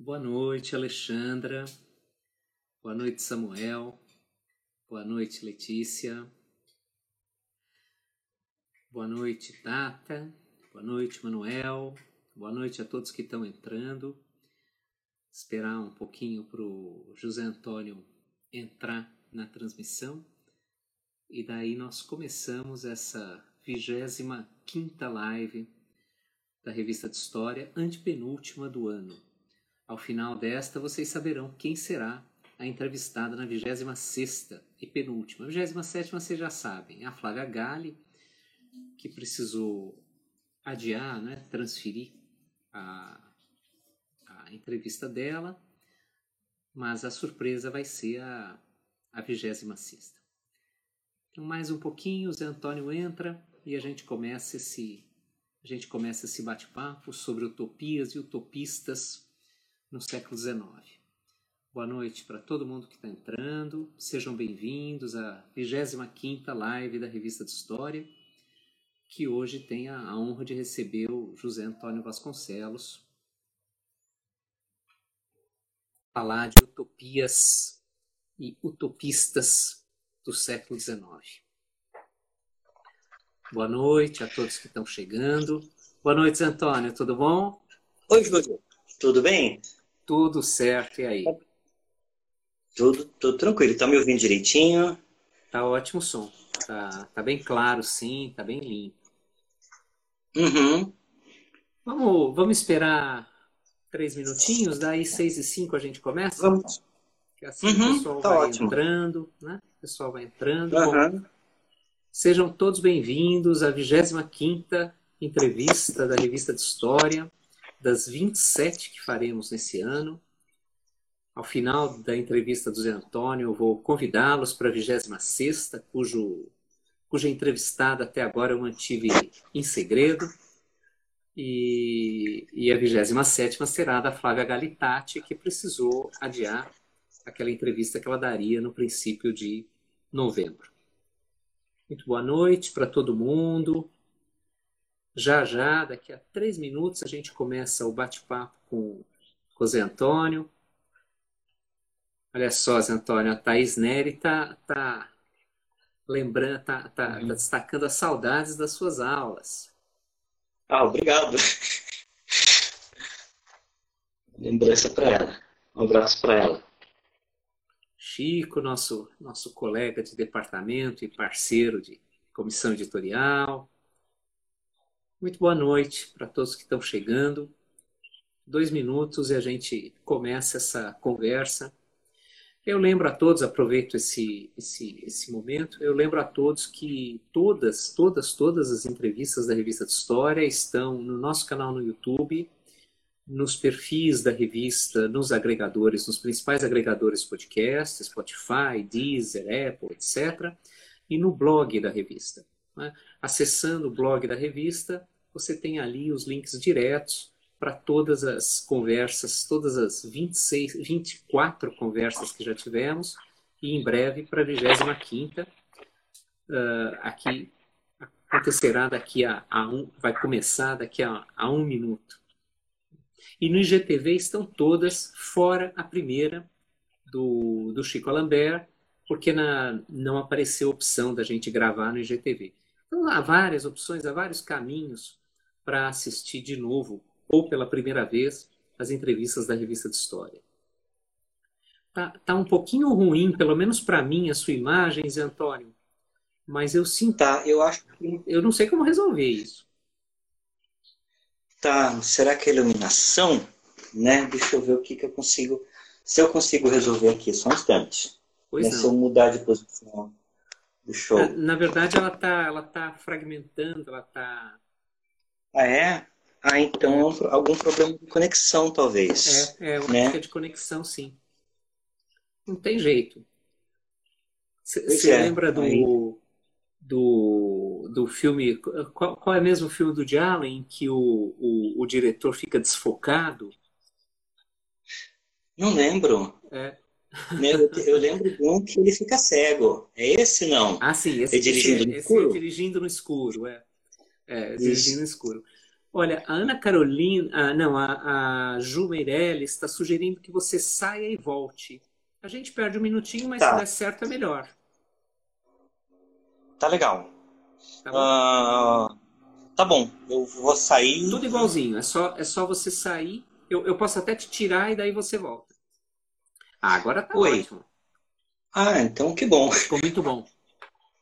Boa noite, Alexandra. Boa noite, Samuel. Boa noite, Letícia. Boa noite, Tata. Boa noite, Manuel. Boa noite a todos que estão entrando. Esperar um pouquinho para o José Antônio entrar na transmissão. E daí nós começamos essa vigésima quinta live da Revista de História, antepenúltima do ano. Ao final desta, vocês saberão quem será a entrevistada na 26 e penúltima. A 27 vocês já sabem, é a Flávia Gali, que precisou adiar, né, transferir a, a entrevista dela, mas a surpresa vai ser a, a 26. Então, mais um pouquinho, o Zé Antônio entra e a gente começa esse, a gente começa esse bate-papo sobre utopias e utopistas no século XIX. Boa noite para todo mundo que está entrando. Sejam bem-vindos à 25ª live da Revista de História, que hoje tem a, honra de receber o José Antônio Vasconcelos. Falar de utopias e utopistas do século XIX. Boa noite a todos que estão chegando. Boa noite, Antônio, tudo bom? Oi, Júlio. Tudo bem? Tudo certo, e aí? Tudo, tudo tranquilo. Tá me ouvindo direitinho? Tá ótimo o som. Tá, tá bem claro, sim, tá bem limpo. Uhum. Vamos, vamos esperar três minutinhos, daí seis e cinco a gente começa? Vamos. Que assim uhum, o pessoal tá vai ótimo. entrando, né? O pessoal vai entrando. Uhum. Bom, sejam todos bem-vindos à 25ª entrevista da Revista de História das 27 que faremos nesse ano. Ao final da entrevista do Zé Antônio, eu vou convidá-los para a 26, cujo, cuja entrevistada até agora eu mantive em segredo. E, e a 27 será da Flávia Galitati, que precisou adiar aquela entrevista que ela daria no princípio de novembro. Muito boa noite para todo mundo. Já já, daqui a três minutos, a gente começa o bate-papo com o Zé Antônio. Olha só, Zé Antônio, a Thaís Neri está tá lembrando, está tá, tá, tá destacando as saudades das suas aulas. Ah, obrigado. Lembrança para ela. Um abraço para ela. Chico, nosso, nosso colega de departamento e parceiro de comissão editorial. Muito boa noite para todos que estão chegando. Dois minutos e a gente começa essa conversa. Eu lembro a todos, aproveito esse, esse, esse momento, eu lembro a todos que todas, todas, todas as entrevistas da Revista de História estão no nosso canal no YouTube, nos perfis da revista, nos agregadores, nos principais agregadores podcast, Spotify, Deezer, Apple, etc., e no blog da revista. Né? Acessando o blog da revista, você tem ali os links diretos para todas as conversas, todas as 26, 24 conversas que já tivemos, e em breve para a 25 uh, aqui acontecerá daqui a, a, um, vai começar daqui a, a um minuto. E no IGTV estão todas, fora a primeira do, do Chico Alambert, porque na, não apareceu opção da gente gravar no IGTV. Então, há várias opções, há vários caminhos para assistir de novo, ou pela primeira vez, as entrevistas da revista de história. Tá, tá um pouquinho ruim, pelo menos para mim, a sua imagem, Zé Antônio, mas eu sinto. Tá, eu acho que. Eu não sei como resolver isso. Tá, será que é iluminação? Né? Deixa eu ver o que, que eu consigo. Se eu consigo resolver aqui, só um instante. Pois né? Se eu mudar de posição. Deixa eu... na, na verdade, ela está ela tá fragmentando, ela está. Ah, é? Ah, então é algum problema de conexão, talvez. É, é né? de conexão, sim. Não tem jeito. Você é. lembra do, do, do filme. Qual, qual, é mesmo o filme do Allen em que o, o, o diretor fica desfocado? Não lembro. É, né, eu, eu, lembro de um que ele fica cego. É esse não? Ah, sim, esse, é dirigindo esse, no escuro? Esse é dirigindo no escuro, é. É, dirigindo no escuro. Olha, a Ana Carolina, ah, não, a, a Ju Meirelles está sugerindo que você saia e volte. A gente perde um minutinho, mas tá. se der certo é melhor. Tá legal. Tá bom. Uh, tá bom, eu vou sair. Tudo igualzinho, é só, é só você sair. Eu, eu posso até te tirar e daí você volta. Ah, agora tá Oi. ótimo. Ah, então que bom. Ficou muito bom.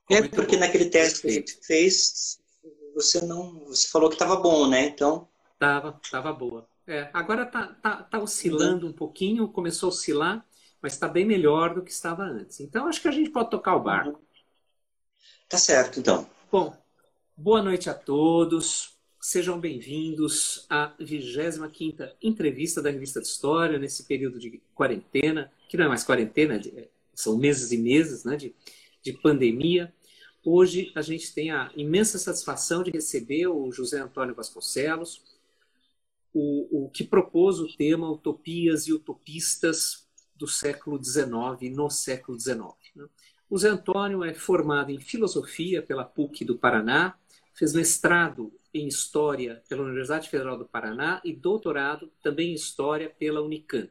Ficou é muito porque bom. naquele teste que a gente fez, você não. Você falou que tava bom, né? Então. Tava, tava boa. É, agora tá, tá, tá oscilando um pouquinho, começou a oscilar, mas está bem melhor do que estava antes. Então acho que a gente pode tocar o barco. Uhum. Tá certo, então. Bom, boa noite a todos. Sejam bem-vindos à 25 entrevista da Revista de História nesse período de quarentena, que não é mais quarentena, são meses e meses né, de, de pandemia. Hoje a gente tem a imensa satisfação de receber o José Antônio Vasconcelos, o, o que propôs o tema Utopias e Utopistas do século XIX no século XIX. Né? O Zé Antônio é formado em filosofia pela PUC do Paraná, fez mestrado em história pela Universidade Federal do Paraná e doutorado também em história pela Unicamp.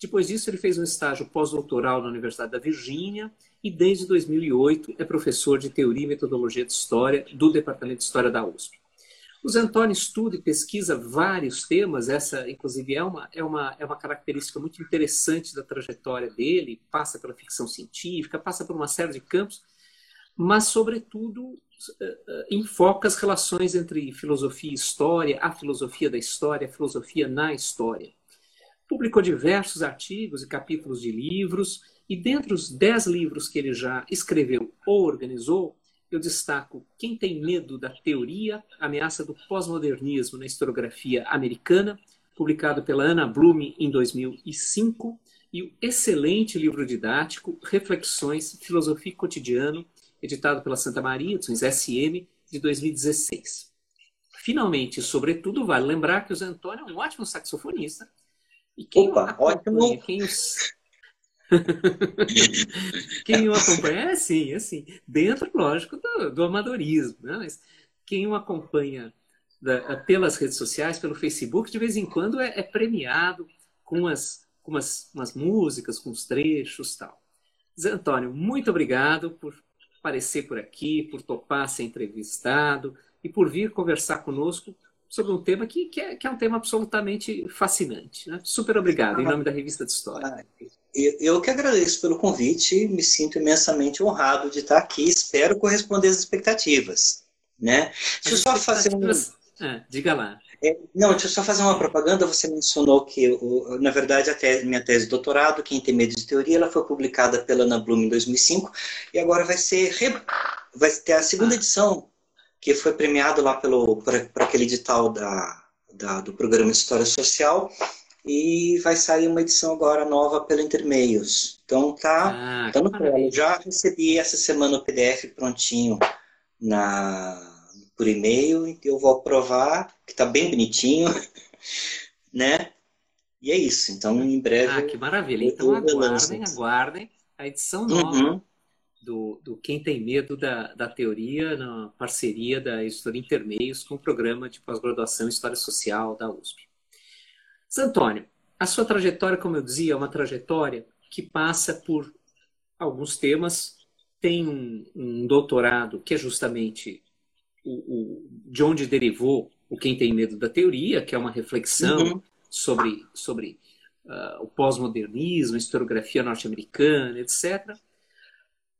Depois disso, ele fez um estágio pós-doutoral na Universidade da Virgínia e desde 2008 é professor de teoria e metodologia de história do Departamento de História da USP. O Zé Antônio estuda e pesquisa vários temas, essa, inclusive, é uma, é, uma, é uma característica muito interessante da trajetória dele, passa pela ficção científica, passa por uma série de campos, mas, sobretudo, eh, eh, enfoca as relações entre filosofia e história, a filosofia da história, a filosofia na história. Publicou diversos artigos e capítulos de livros, e dentre os dez livros que ele já escreveu ou organizou, eu destaco Quem Tem Medo da Teoria, Ameaça do Pós-Modernismo na Historiografia Americana, publicado pela Ana Blume em 2005, e o excelente livro didático Reflexões, Filosofia e Cotidiano, editado pela Santa Maria, dos SM, de 2016. Finalmente, sobretudo, vale lembrar que o Zé Antônio é um ótimo saxofonista. E quem Opa, ótimo. Quem os quem o acompanha é assim, é assim, dentro, lógico, do, do amadorismo, né? mas quem o acompanha da, pelas redes sociais, pelo Facebook, de vez em quando é, é premiado com, as, com umas, umas músicas, com os trechos tal. Zé Antônio, muito obrigado por aparecer por aqui, por topar ser entrevistado e por vir conversar conosco sobre um tema que, que, é, que é um tema absolutamente fascinante. Né? Super obrigado, em nome da Revista de História. Ah, eu que agradeço pelo convite, me sinto imensamente honrado de estar aqui, espero corresponder às expectativas. Né? Deixa eu só fazer um... Ah, diga lá. É, não, deixa eu só fazer uma propaganda. Você mencionou que, na verdade, a tese, minha tese de doutorado, Quem Tem Medo de Teoria, ela foi publicada pela Ana Bloom em 2005 e agora vai ser vai ter a segunda ah. edição, que foi premiado lá pelo por, por aquele edital da, da, do programa História Social e vai sair uma edição agora nova pela Intermeios. Então tá, ah, tá no plano. Já recebi essa semana o PDF prontinho na, por e-mail, eu vou aprovar, que tá bem bonitinho, né? E é isso. Então, em breve. Ah, que maravilha. Então, aguardem, aguardem a edição nova uhum. do, do Quem Tem Medo da, da Teoria, na parceria da editora Intermeios com o programa de pós-graduação em História Social da USP. Antônio, a sua trajetória, como eu dizia, é uma trajetória que passa por alguns temas. Tem um, um doutorado que é justamente o, o, de onde derivou o Quem Tem Medo da Teoria, que é uma reflexão uhum. sobre, sobre uh, o pós-modernismo, historiografia norte-americana, etc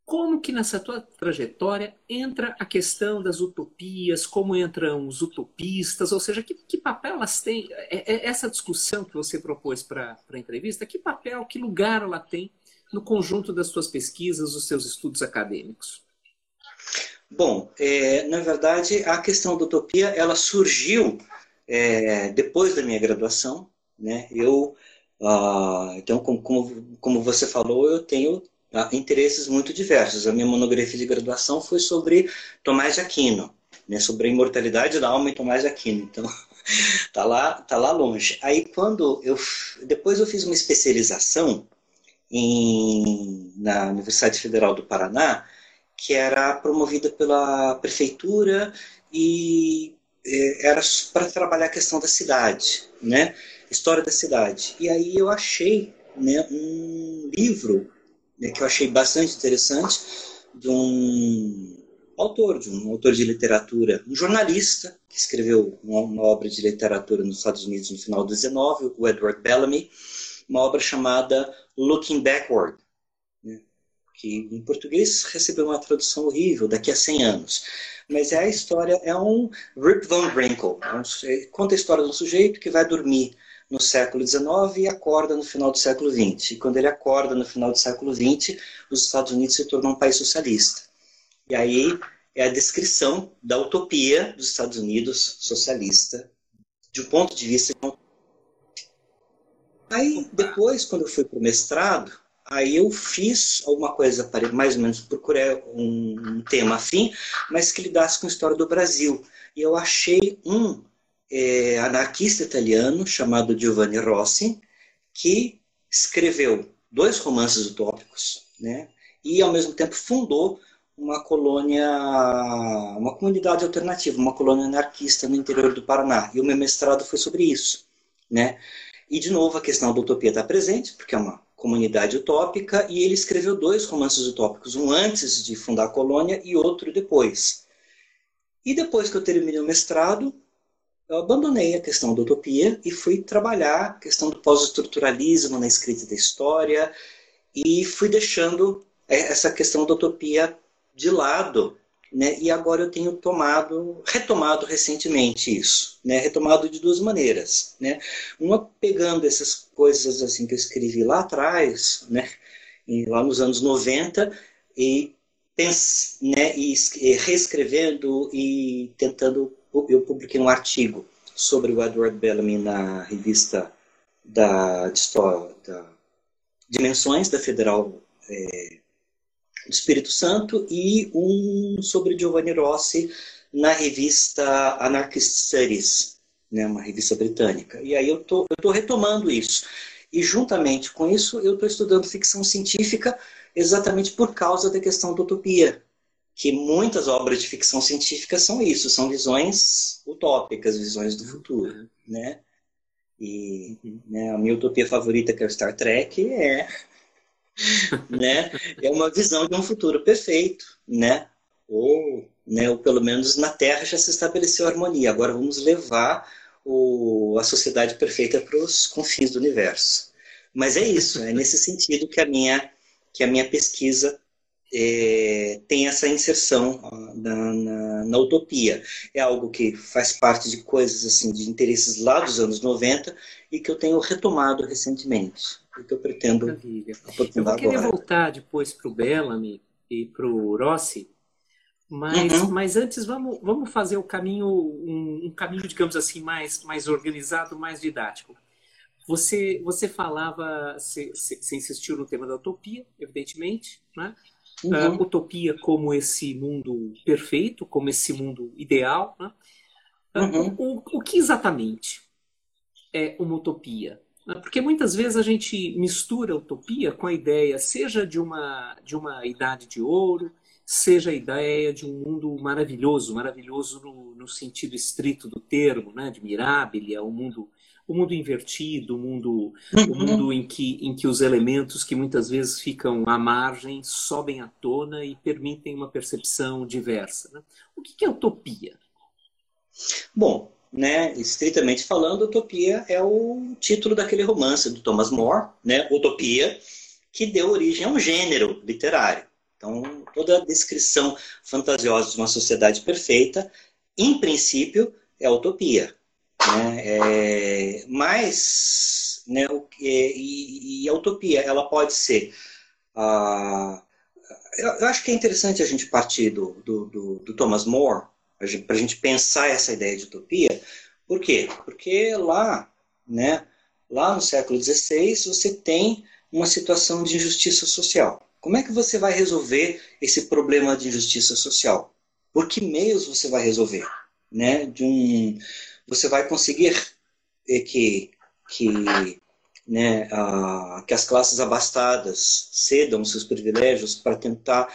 como que nessa tua trajetória entra a questão das utopias, como entram os utopistas, ou seja, que, que papel elas têm, é, é essa discussão que você propôs para a entrevista, que papel, que lugar ela tem no conjunto das suas pesquisas, dos seus estudos acadêmicos? Bom, é, na verdade, a questão da utopia, ela surgiu é, depois da minha graduação, né? Eu, ah, então, como, como, como você falou, eu tenho tá? interesses muito diversos. A minha monografia de graduação foi sobre Tomás de Aquino, né? sobre a imortalidade da alma em Tomás de Aquino. Então, tá lá, tá lá longe. Aí quando eu depois eu fiz uma especialização em, na Universidade Federal do Paraná, que era promovida pela prefeitura e é, era para trabalhar a questão da cidade, né? História da cidade. E aí eu achei né, um livro né, que eu achei bastante interessante de um autor, de um autor de literatura, um jornalista que escreveu uma, obra de literatura nos Estados Unidos no final do 19, o Edward Bellamy, uma obra chamada Looking Backward, que em português recebeu uma tradução horrível, daqui a 100 anos. Mas é a história, é um Rip Van Winkle, é um, conta a história de um sujeito que vai dormir no século XIX e acorda no final do século XX. E quando ele acorda no final do século XX, os Estados Unidos se tornam um país socialista. E aí é a descrição da utopia dos Estados Unidos socialista, de um ponto de vista. Aí, depois, quando eu fui para o mestrado, aí eu fiz alguma coisa, mais ou menos procurei um, tema afim, mas que lidasse com a história do Brasil. E eu achei um é, anarquista italiano chamado Giovanni Rossi, que escreveu dois romances utópicos, né? E ao mesmo tempo fundou uma colônia, uma comunidade alternativa, uma colônia anarquista no interior do Paraná. E o meu mestrado foi sobre isso, né? E de novo a questão da utopia está presente, porque é uma comunidade utópica, e ele escreveu dois romances utópicos, um antes de fundar a colônia e outro depois. E depois que eu terminei o mestrado, eu abandonei a questão da utopia e fui trabalhar a questão do pós-estruturalismo na escrita da história e fui deixando essa questão da utopia de lado, né? E agora eu tenho tomado, retomado recentemente isso, né? Retomado de duas maneiras, né? Uma pegando essas coisas assim que eu escrevi lá atrás, né? E lá nos anos 90 e né? E reescrevendo e tentando eu publiquei um artigo sobre o Edward Bellamy na revista da, da Dimensões da Federal é, do Espírito Santo e um sobre Giovanni Rossi na revista Anarchist Studies, né, uma revista britânica. E aí eu tô, estou retomando isso. E juntamente com isso eu estou estudando ficção científica exatamente por causa da questão da utopia, que muitas obras de ficção científica são isso, são visões utópicas, visões do futuro, né? E né, a minha utopia favorita, que é o Star Trek, é né? É uma visão de um futuro perfeito, né? Ou, né, ou pelo menos na Terra já se estabeleceu harmonia. Agora vamos levar o, a sociedade perfeita para os confins do universo. Mas é isso, é nesse sentido que a minha que a minha pesquisa é, tem essa inserção na, na, na, utopia. É algo que faz parte de coisas assim, de interesses lá dos anos 90 e que eu tenho retomado recentemente o que eu pretendo Maravilha. Eu vou querer agora. voltar depois para o Bellamy e para o Rossi, mas, uhum. mas antes vamos, vamos fazer o caminho, um, um, caminho, digamos assim, mais, mais organizado, mais didático. Você, você falava, você, você insistiu no tema da utopia, evidentemente, né? Uhum. Uh, utopia como esse mundo perfeito, como esse mundo ideal. Né? Uh, uhum. o, o que exatamente é uma utopia? Porque muitas vezes a gente mistura a utopia com a ideia, seja de uma, de uma idade de ouro, seja a ideia de um mundo maravilhoso, maravilhoso no, no sentido estrito do termo, né? de Mirabilia, o um mundo, o um mundo invertido, o um mundo, uhum. o mundo em, que, em que os elementos que muitas vezes ficam à margem sobem à tona e permitem uma percepção diversa. Né? O que é utopia? Bom, né, estritamente falando, Utopia é o título daquele romance do Thomas More, né, Utopia, que deu origem a um gênero literário. Então, toda a descrição fantasiosa de uma sociedade perfeita, em princípio, é utopia. Né? É, mas, né, e, e, a utopia, ela pode ser. Ah, eu acho que é interessante a gente partir do, do, do, do Thomas More, para a gente pensar essa ideia de utopia. Por quê? Porque lá, né, lá no século XVI, você tem uma situação de injustiça social. Como é que você vai resolver esse problema de injustiça social? Por que meios você vai resolver? Né? De um, você vai conseguir que, que, né, a, que as classes abastadas cedam seus privilégios para tentar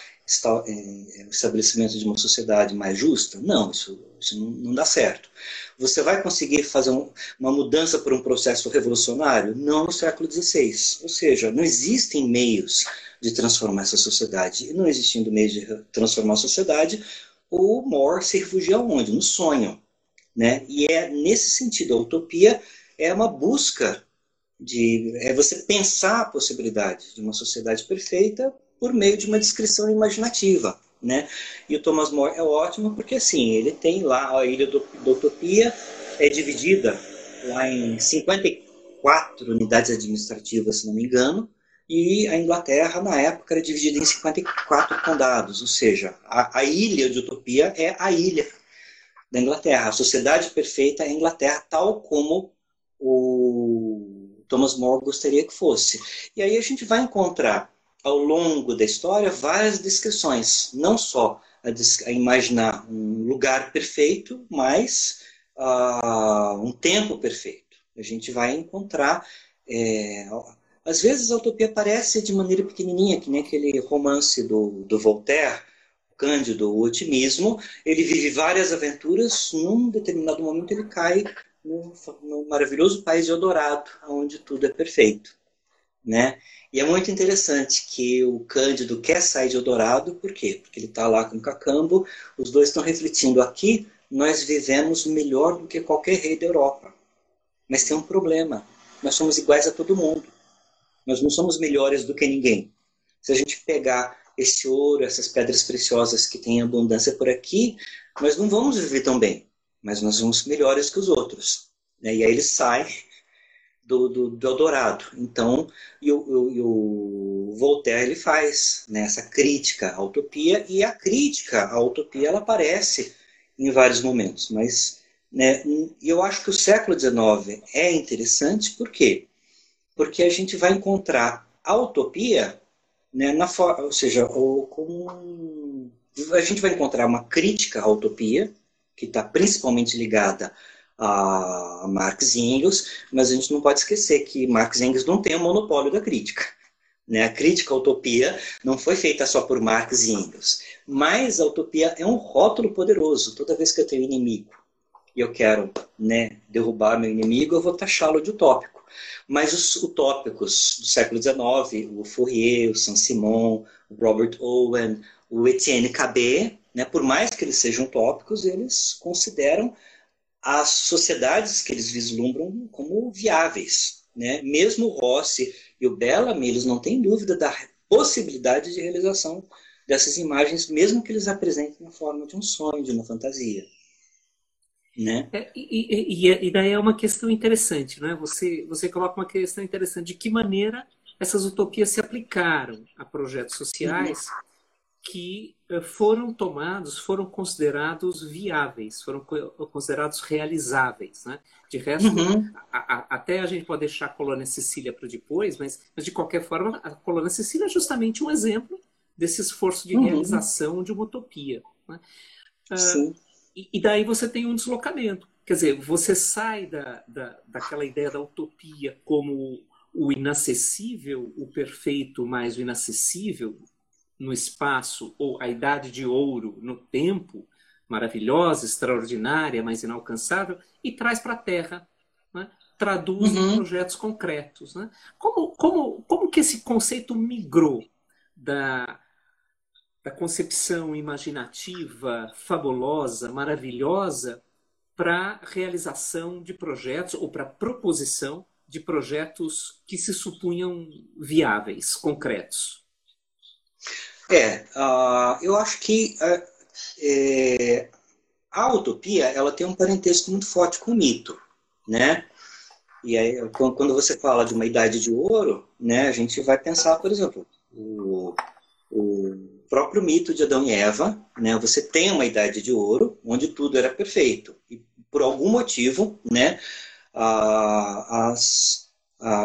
é, o estabelecimento de uma sociedade mais justa? Não, isso, isso não, não dá certo. Você vai conseguir fazer um, uma mudança por um processo revolucionário? Não no século XVI. Ou seja, não existem meios de transformar essa sociedade. E não existindo meios de transformar a sociedade, o Moore se refugia onde? No sonho. Né? E é nesse sentido, a utopia é uma busca de é você pensar a possibilidade de uma sociedade perfeita por meio de uma descrição imaginativa, né? E o Thomas More é ótimo porque assim ele tem lá a ilha do, da utopia é dividida lá em 54 unidades administrativas, se não me engano, e a Inglaterra na época era dividida em 54 condados, ou seja, a, a ilha de utopia é a ilha da Inglaterra, a sociedade perfeita é a Inglaterra, tal como o Thomas More gostaria que fosse. E aí a gente vai encontrar ao longo da história várias descrições, não só a, a imaginar um lugar perfeito, mas uh, um tempo perfeito. A gente vai encontrar. É, às vezes a utopia aparece de maneira pequenininha, que nem aquele romance do, do Voltaire, Cândido, o otimismo. Ele vive várias aventuras, num determinado momento ele cai no, no maravilhoso país de Eldorado, onde tudo é perfeito. Né? E é muito interessante que o Cândido quer sair de Eldorado, por quê? Porque ele está lá com o Cacambo, os dois estão refletindo aqui, nós vivemos melhor do que qualquer rei da Europa. Mas tem um problema, nós somos iguais a todo mundo. Nós não somos melhores do que ninguém. Se a gente pegar esse ouro, essas pedras preciosas que tem abundância por aqui, nós não vamos viver tão bem mas nós somos melhores que os outros. Né? E aí ele sai do, do, do Eldorado. Então, e o, o, o, Voltaire ele faz né, essa crítica à utopia, e a crítica à utopia ela aparece em vários momentos. Mas né, eu acho que o século XIX é interessante, por quê? Porque a gente vai encontrar a utopia, né, na ou seja, a gente vai encontrar uma crítica à utopia, que está principalmente ligada a Marx e Engels, mas a gente não pode esquecer que Marx e Engels não tem o monopólio da crítica. Né? A crítica à utopia não foi feita só por Marx e Engels, mas a utopia é um rótulo poderoso. Toda vez que eu tenho inimigo e eu quero né, derrubar meu inimigo, eu vou taxá-lo de utópico. Mas os utópicos do século XIX, o Fourier, o Saint-Simon, o Robert Owen, o Etienne Cabet, né, por mais que eles sejam tópicos, eles consideram as sociedades que eles vislumbram como viáveis. Né? Mesmo o Rossi e o Bellamy, eles não têm dúvida da possibilidade de realização dessas imagens, mesmo que eles apresentem na forma de um sonho, de uma fantasia. Né? É, e, e, e, daí é uma questão interessante, né? Você, você coloca uma questão interessante de que maneira essas utopias se aplicaram a projetos sociais uhum. Que eh, foram tomados, foram considerados viáveis, foram considerados realizáveis. Né? De resto, uhum. a, a, até a gente pode deixar a colônia Sicília para depois, mas, mas, de qualquer forma, a colônia Sicília é justamente um exemplo desse esforço de uhum. realização de uma utopia. Né? Uh, e, e, daí você tem um deslocamento. Quer dizer, você sai da, da, daquela ideia da utopia como o inacessível, o perfeito mais o inacessível, no espaço, ou a idade de ouro no tempo, maravilhosa, extraordinária, mas inalcançável, e traz para a Terra, né? traduz uhum. em projetos concretos. Né? Como, como, como que esse conceito migrou da, da concepção imaginativa, fabulosa, maravilhosa, para realização de projetos ou para proposição de projetos que se supunham viáveis, concretos? É, uh, eu acho que uh, é, a utopia ela tem um parentesco muito forte com o mito, né? E aí, quando você fala de uma idade de ouro, né, a gente vai pensar, por exemplo, o, o próprio mito de Adão e Eva, né? Você tem uma idade de ouro onde tudo era perfeito e por algum motivo, né, a, as,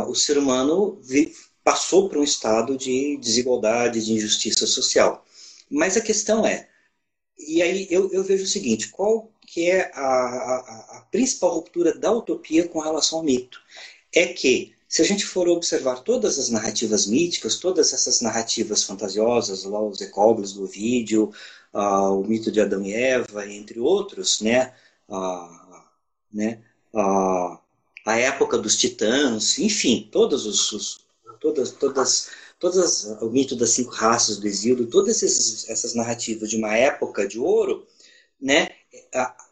o ser humano vi, passou para um estado de desigualdade, de injustiça social. Mas a questão é, e aí eu, eu vejo o seguinte, qual que é a, a, a principal ruptura da utopia com relação ao mito? É que se a gente for observar todas as narrativas míticas, todas essas narrativas fantasiosas, lá os ecóglos do vídeo, uh, o mito de Adão e Eva, entre outros, né, uh, né, uh, a época dos titãs, enfim, todos os, os todas, todas, todas o mito das cinco raças do exílio, todas esses, essas narrativas de uma época de ouro, né,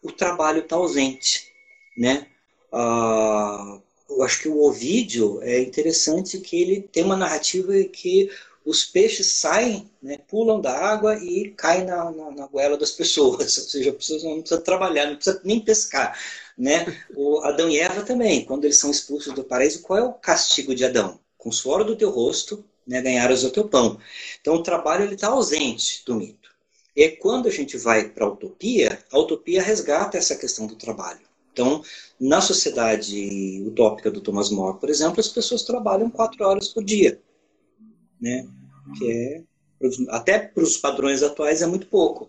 o trabalho está ausente, né? Uh, eu acho que o Ovídio é interessante que ele tem uma narrativa que os peixes saem, né, pulam da água e caem na, na, na goela das pessoas. Ou seja, a pessoa não precisa trabalhar, não precisa nem pescar. Né? O Adão e Eva também, quando eles são expulsos do paraíso, qual é o castigo de Adão? Com suor do teu rosto, né, ganharas o teu pão. Então o trabalho está ausente do mito. E quando a gente vai para a utopia, a utopia resgata essa questão do trabalho. Então, na sociedade utópica do Thomas More, por exemplo, as pessoas trabalham quatro horas por dia, né? Que é até para os padrões atuais é muito pouco,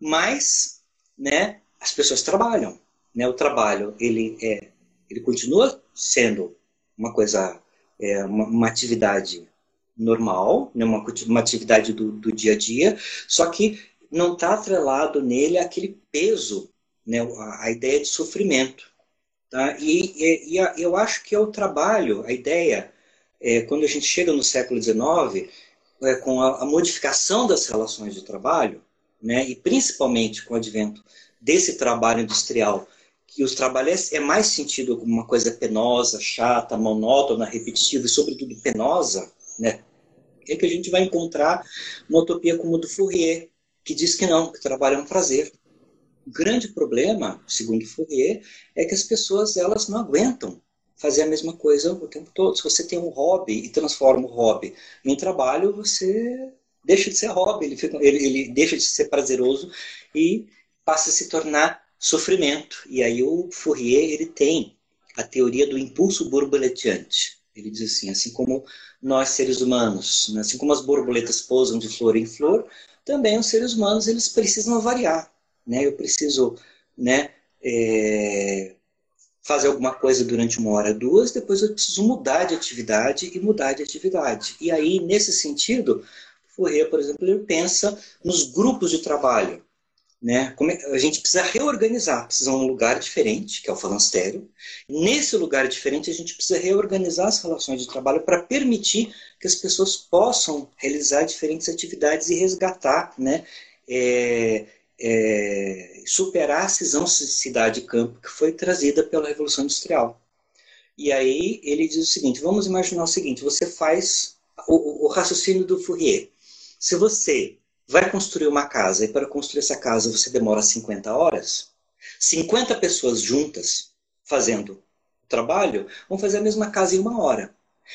mas, né? As pessoas trabalham, né? O trabalho ele é, ele continua sendo uma coisa, é, uma, uma atividade normal, né? uma, uma atividade do, do dia a dia, só que não está atrelado nele aquele peso né, a, a ideia de sofrimento. Tá? E, e, e a, eu acho que é o trabalho, a ideia, é, quando a gente chega no século XIX, é, com a, a, modificação das relações de trabalho, né, e principalmente com o advento desse trabalho industrial, que os trabalhos é mais sentido como uma coisa penosa, chata, monótona, repetitiva e, sobretudo, penosa, né, é que a gente vai encontrar uma utopia como a do Fourier, que diz que não, que o trabalho é um prazer, o grande problema, segundo Fourier, é que as pessoas elas não aguentam fazer a mesma coisa o tempo todo. Se você tem um hobby e transforma o hobby em trabalho, você deixa de ser hobby, ele, fica, ele, ele deixa de ser prazeroso e passa a se tornar sofrimento. E aí o Fourier ele tem a teoria do impulso borboleteante. Ele diz assim, assim como nós seres humanos, né, assim como as borboletas pousam de flor em flor, também os seres humanos eles precisam variar né? Eu preciso, né? É, fazer alguma coisa durante uma hora, duas, depois eu preciso mudar de atividade e mudar de atividade. E aí, nesse sentido, Fourier, por exemplo, ele pensa nos grupos de trabalho. Né? É, a gente precisa reorganizar, precisa de um lugar diferente, que é o falanstério. Nesse lugar diferente, a gente precisa reorganizar as relações de trabalho para permitir que as pessoas possam realizar diferentes atividades e resgatar né, é, é, superar a cisão cidade-campo que foi trazida pela Revolução Industrial. E aí ele diz o seguinte: vamos imaginar o seguinte, você faz o, o raciocínio do Fourier. Se você vai construir uma casa e para construir essa casa você demora 50 horas, 50 pessoas juntas fazendo o trabalho vão fazer a mesma casa em uma hora.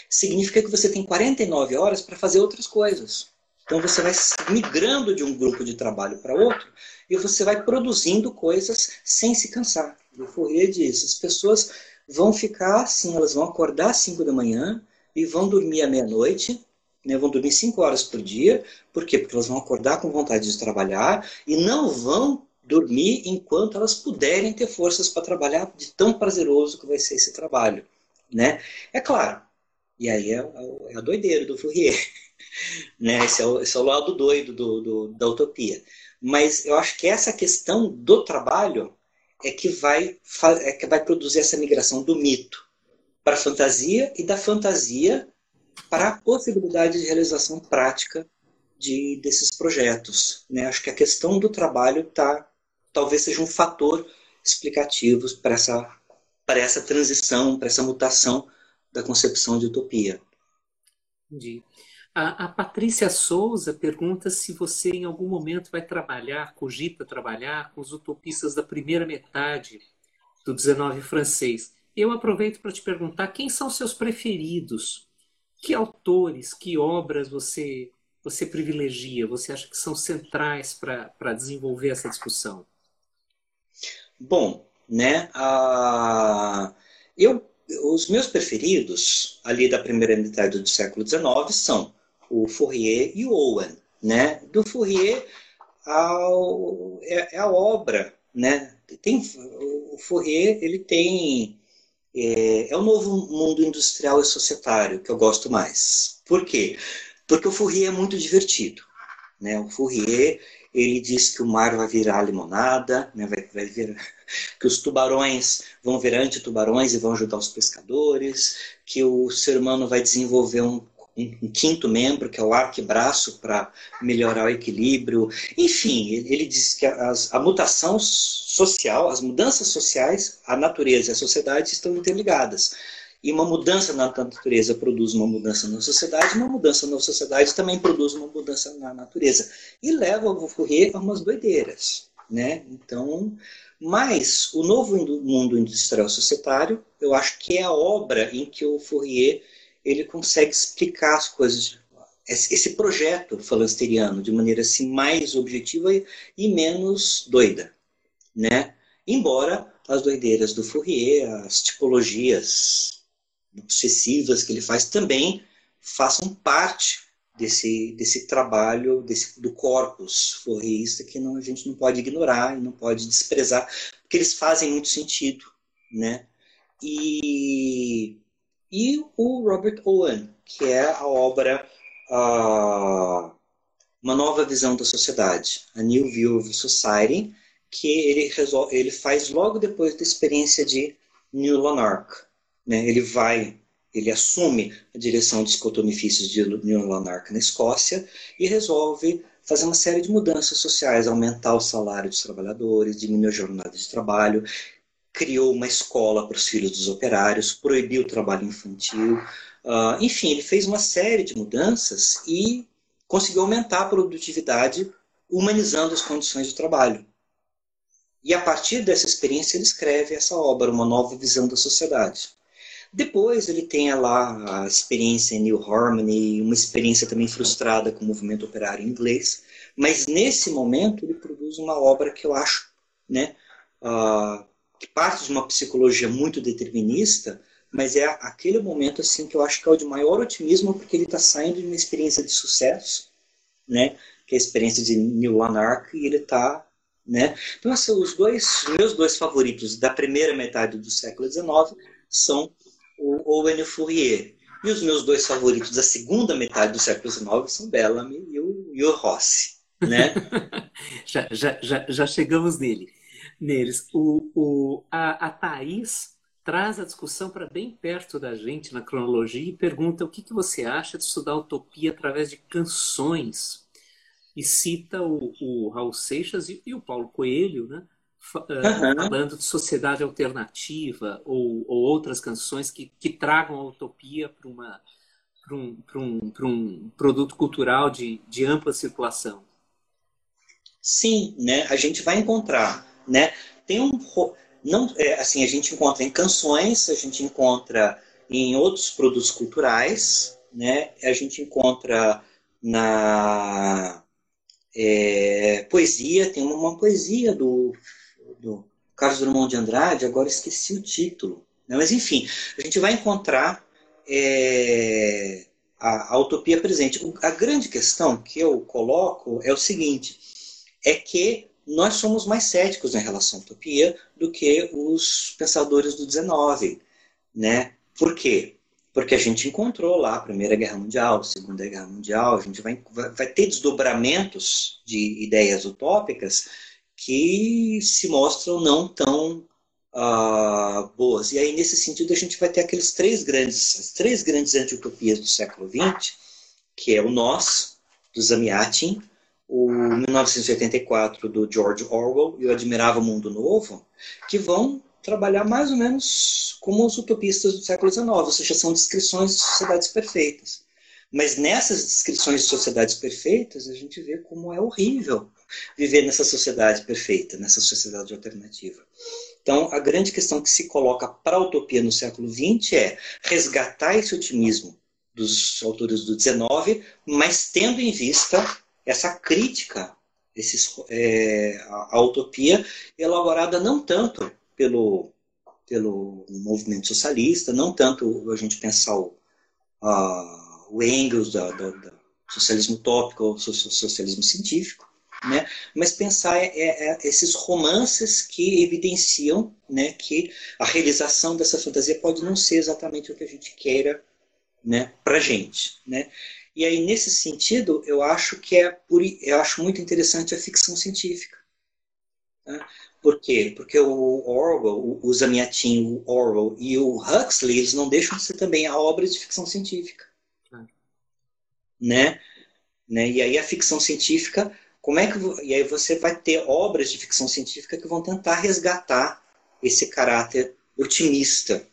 Significa que você tem 49 horas para fazer outras coisas. Então você vai migrando de um grupo de trabalho para outro e você vai produzindo coisas sem se cansar. O Fourier diz: as pessoas vão ficar assim, elas vão acordar às 5 da manhã e vão dormir à meia-noite, né, vão dormir 5 horas por dia. Por quê? Porque elas vão acordar com vontade de trabalhar e não vão dormir enquanto elas puderem ter forças para trabalhar de tão prazeroso que vai ser esse trabalho. Né? É claro, e aí é, é a doideira do Fourier. né? Esse, é o, esse é o lado doido do, do, da utopia. Mas eu acho que essa questão do trabalho é que vai, é que vai produzir essa migração do mito para a fantasia e da fantasia para a possibilidade de realização prática de, desses projetos. Né? Acho que a questão do trabalho tá, talvez seja um fator explicativo para essa, para essa transição, para essa mutação da concepção de utopia. Entendi. A, a, Patrícia Souza pergunta se você em algum momento vai trabalhar, cogita trabalhar com os utopistas da primeira metade do 19 francês. Eu aproveito para te perguntar quem são seus preferidos? Que autores, que obras você você privilegia? Você acha que são centrais para desenvolver essa discussão? Bom, né? Uh, eu, os meus preferidos ali da primeira metade do século XIX são o Fourier e o Owen. Né? Do Fourier ao, é, é, a obra. Né? Tem, o Fourier ele tem é, é o novo mundo industrial e societário que eu gosto mais. Por quê? Porque o Fourier é muito divertido. Né? O Fourier ele diz que o mar vai virar limonada, né? vai, vai virar, que os tubarões vão virar anti-tubarões e vão ajudar os pescadores, que o ser humano vai desenvolver um, um quinto membro, que é o arquebraço, para melhorar o equilíbrio. Enfim, ele diz que as, a mutação social, as mudanças sociais, a natureza e a sociedade estão interligadas. E uma mudança na natureza produz uma mudança na sociedade, uma mudança na sociedade também produz uma mudança na natureza. E leva o Fourier a umas doideiras. Né? Então, mas o novo mundo industrial societário, eu acho que é a obra em que o Fourier ele consegue explicar as coisas, esse projeto falansteriano de maneira assim mais objetiva e menos doida, né? Embora as doideiras do Fourier, as tipologias obsessivas que ele faz também façam parte desse, desse trabalho desse, do corpus fourrierista que não, a gente não pode ignorar e não pode desprezar, porque eles fazem muito sentido, né? E, e o Robert Owen, que é a obra uh, Uma Nova Visão da Sociedade, A New View of Society, que ele, resolve, ele faz logo depois da experiência de New Lanark. Né? Ele vai, ele assume a direção dos cotonifícios de New Lanark na Escócia e resolve fazer uma série de mudanças sociais, aumentar o salário dos trabalhadores, diminuir a jornada de trabalho, criou uma escola para os filhos dos operários, proibiu o trabalho infantil, uh, enfim, ele fez uma série de mudanças e conseguiu aumentar a produtividade, humanizando as condições de trabalho. E a partir dessa experiência ele escreve essa obra, Uma Nova Visão da Sociedade. Depois ele tem lá a experiência em New Harmony, uma experiência também frustrada com o movimento operário inglês, mas nesse momento ele produz uma obra que eu acho, né, uh, que parte de uma psicologia muito determinista, mas é aquele momento assim que eu acho que é o de maior otimismo porque ele está saindo de uma experiência de sucesso, né, que é a experiência de Neil Lanark e ele está né? Então, assim, os dois, meus dois favoritos da primeira metade do século XIX são o Owen Fourier. E os meus dois favoritos da segunda metade do século XIX são Bellamy e o, e o Rossi. Né? já, já, já chegamos nele, neles. O, o, a, a Thaís traz a discussão para bem perto da gente na cronologia e pergunta o que, que você acha de estudar utopia através de canções. E cita o, o Raul Seixas e, e o Paulo Coelho, né? uhum. falando de sociedade alternativa ou, ou outras canções que, que tragam a utopia para um, um, um produto cultural de, de ampla circulação. Sim, né? A gente vai encontrar, né? Tem um não é, assim a gente encontra em canções, a gente encontra em outros produtos culturais, né? A gente encontra na é, poesia, tem uma, uma poesia do do Carlos Drummond de Andrade, agora esqueci o título. Né? Mas, enfim, a gente vai encontrar é, a, a, utopia presente. A grande questão que eu coloco é o seguinte: é que nós somos mais céticos em relação à utopia do que os pensadores do 19. Né? Por quê? Porque a gente encontrou lá a Primeira Guerra Mundial, a Segunda Guerra Mundial, a gente vai, vai, ter desdobramentos de ideias utópicas que se mostram não tão uh, boas. E aí, nesse sentido, a gente vai ter aqueles três grandes, as três grandes anti-utopias do século XX, que é o Nós, do Zamiatin, o 1984 do George Orwell e o Admirável Mundo Novo, que vão trabalhar mais ou menos como os utopistas do século XIX, ou seja, são descrições de sociedades perfeitas. Mas nessas descrições de sociedades perfeitas, a gente vê como é horrível viver nessa sociedade perfeita, nessa sociedade alternativa. Então, a grande questão que se coloca para a utopia no século XX é resgatar esse otimismo dos autores do XIX, mas tendo em vista essa crítica esses, é, a, a, utopia elaborada não tanto pelo, pelo movimento socialista, não tanto a gente pensar o, a, o Engels da socialismo utópico ou socialismo científico, né? Mas pensar é, é, é esses romances que evidenciam, né, que a realização dessa fantasia pode não ser exatamente o que a gente queira, né, para gente, né? E aí nesse sentido eu acho que é eu acho muito interessante a ficção científica. Tá? Por quê? Porque o Orwell, o Zamiatin, o Orwell e o Huxley, eles não deixam de ser também a obra de ficção científica. Ah. Né? né? E aí a ficção científica, como é que e aí você vai ter obras de ficção científica que vão tentar resgatar esse caráter otimista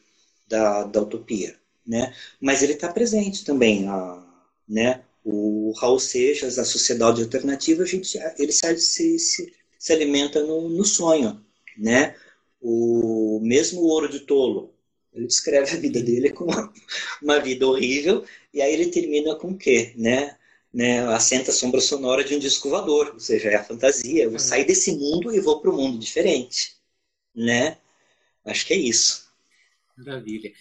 da, da utopia, né? Mas ele está presente também, a, né? O Raul Seixas, a Sociedade Alternativa, a gente, ele se, se, se alimenta no, no sonho, né? O mesmo Ouro de Tolo, ele descreve a vida dele como uma, vida horrível e aí ele termina com o quê, né? né, assenta a sombra sonora de um disco voador, ou seja, é a fantasia. Eu vou sair desse mundo e vou para um mundo diferente, né? Acho que é isso. Maravilha.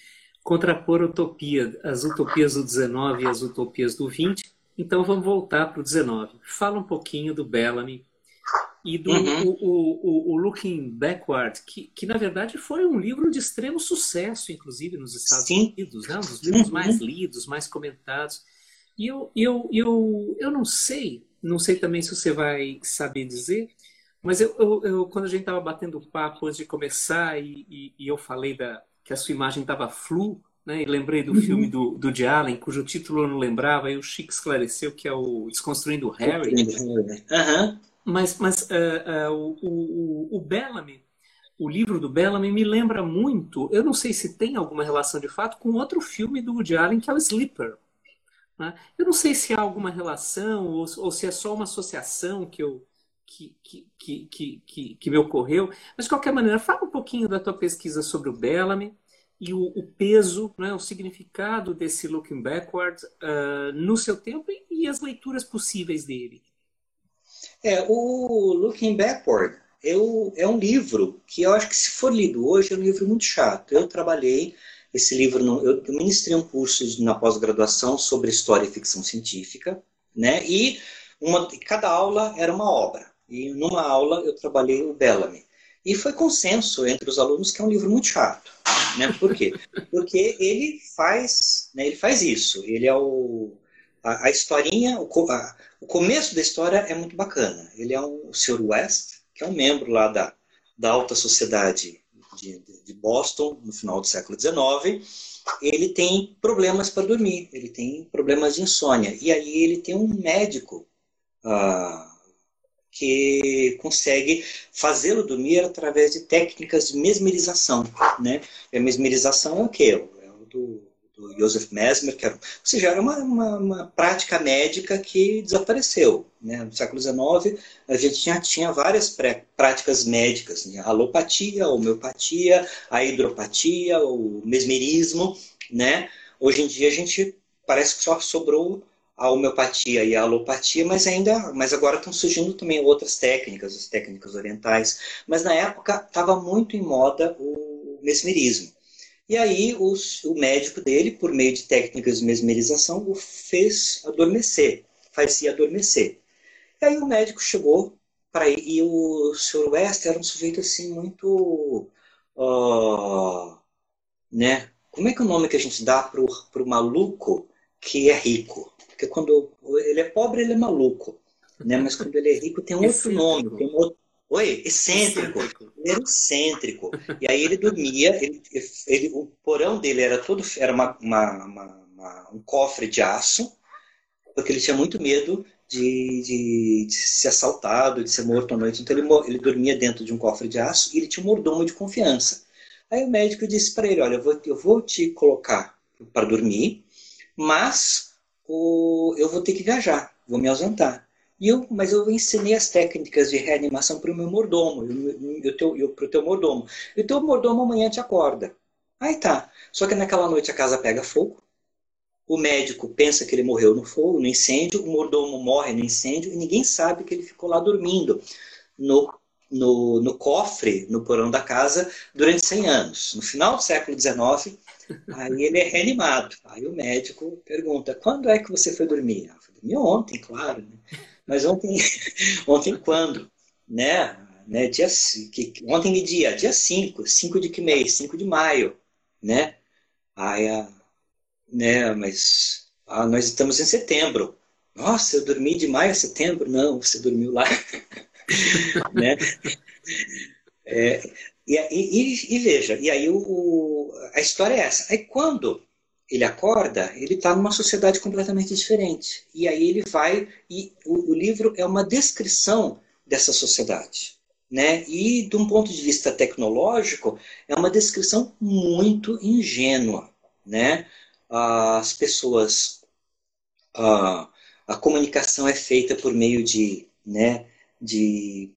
Contrapor utopia, as utopias do 19 e as utopias do 20. Então vamos voltar para o 19. Fala um pouquinho do Bellamy e do uhum. o, o, o, Looking Backward, que, que na verdade foi um livro de extremo sucesso, inclusive nos Estados Sim. Unidos, né? um dos livros uhum. mais lidos, mais comentados. E eu, eu, eu, eu não sei, não sei também se você vai saber dizer, mas eu, eu, eu quando a gente estava batendo papo antes de começar e, e, e, eu falei da, que a sua imagem estava flu, né, e lembrei do uhum. filme do, do de Allen, cujo título eu não lembrava, e o Chico esclareceu que é o Desconstruindo Harry. Uhum. Mas, mas uh, uh, o, o, o Bellamy, o livro do Bellamy me lembra muito, eu não sei se tem alguma relação de fato, com outro filme do Woody Allen, que é o Sleeper. Né? Eu não sei se há alguma relação ou, ou se é só uma associação que, eu, que, que, que, que, que, me ocorreu, mas de qualquer maneira, fala um pouquinho da tua pesquisa sobre o Bellamy e o, o peso, né, o significado desse Looking Backward uh, no seu tempo e, as leituras possíveis dele. É, o Looking Backward eu, é um livro que eu acho que se for lido hoje é um livro muito chato. Eu trabalhei esse livro, eu, eu ministrei um curso na pós-graduação sobre história e ficção científica, né? E uma, cada aula era uma obra. E numa aula eu trabalhei o Bellamy. E foi consenso entre os alunos que é um livro muito chato. Né? Por quê? Porque ele faz, né, ele faz isso. Ele é o. A, a historinha, o, a, o começo da história é muito bacana. Ele é um, o Sr. West, que é um membro lá da, da alta sociedade de, de Boston, no final do século XIX, ele tem problemas para dormir, ele tem problemas de insônia. E aí ele tem um médico ah, que consegue fazê-lo dormir através de técnicas de mesmerização. Né? E a mesmerização é o quê? É o do do Joseph Mesmer, que era, ou seja, era uma, uma, uma, prática médica que desapareceu. Né? No século XIX, a gente já tinha várias pré, práticas médicas, né? a alopatia, a homeopatia, a hidropatia, o mesmerismo. Né? Hoje em dia, a gente parece que só sobrou a homeopatia e a alopatia, mas ainda, mas agora estão surgindo também outras técnicas, as técnicas orientais. Mas na época estava muito em moda o mesmerismo. E aí o, o médico dele, por meio de técnicas de mesmerização, o fez adormecer, fazia adormecer. E aí o médico chegou para e o Sr. West era um sujeito assim muito, uh, né? Como é que é o nome que a gente dá para o maluco que é rico? Porque quando ele é pobre ele é maluco, né? Mas quando ele é rico tem um outro nome, tem um outro Oi, excêntrico. Ele era excêntrico. E aí ele dormia, ele, ele, o porão dele era todo era uma, uma, uma, um cofre de aço, porque ele tinha muito medo de, de, de, ser assaltado, de ser morto à noite. Então ele, ele dormia dentro de um cofre de aço e ele tinha um mordomo de confiança. Aí o médico disse para ele: Olha, eu vou, eu vou te colocar para dormir, mas o, eu vou ter que viajar, vou me ausentar. E eu, mas eu ensinei as técnicas de reanimação para o meu mordomo, para o teu mordomo. E o teu mordomo amanhã te acorda. Aí tá. Só que naquela noite a casa pega fogo. O médico pensa que ele morreu no fogo, no incêndio. O mordomo morre no incêndio e ninguém sabe que ele ficou lá dormindo no, no, no cofre, no porão da casa, durante 100 anos. No final do século XIX, aí ele é reanimado. Aí o médico pergunta: quando é que você foi dormir? Fui dormir ontem, claro. Né? Mas ontem, ontem quando? Né? né? Dia, que, ontem que dia? Dia 5. 5 de que mês? 5 de maio. Né? Aí, né? Mas ah, nós estamos em setembro. Nossa, eu dormi de maio a setembro? Não, você dormiu lá. né? É, e, e, e, veja, e aí o, o, a história é essa. Aí quando ele acorda, ele está numa sociedade completamente diferente. E aí ele vai, e o, o, livro é uma descrição dessa sociedade. Né? E, de um ponto de vista tecnológico, é uma descrição muito ingênua. Né? As pessoas. A, a comunicação é feita por meio de, né, de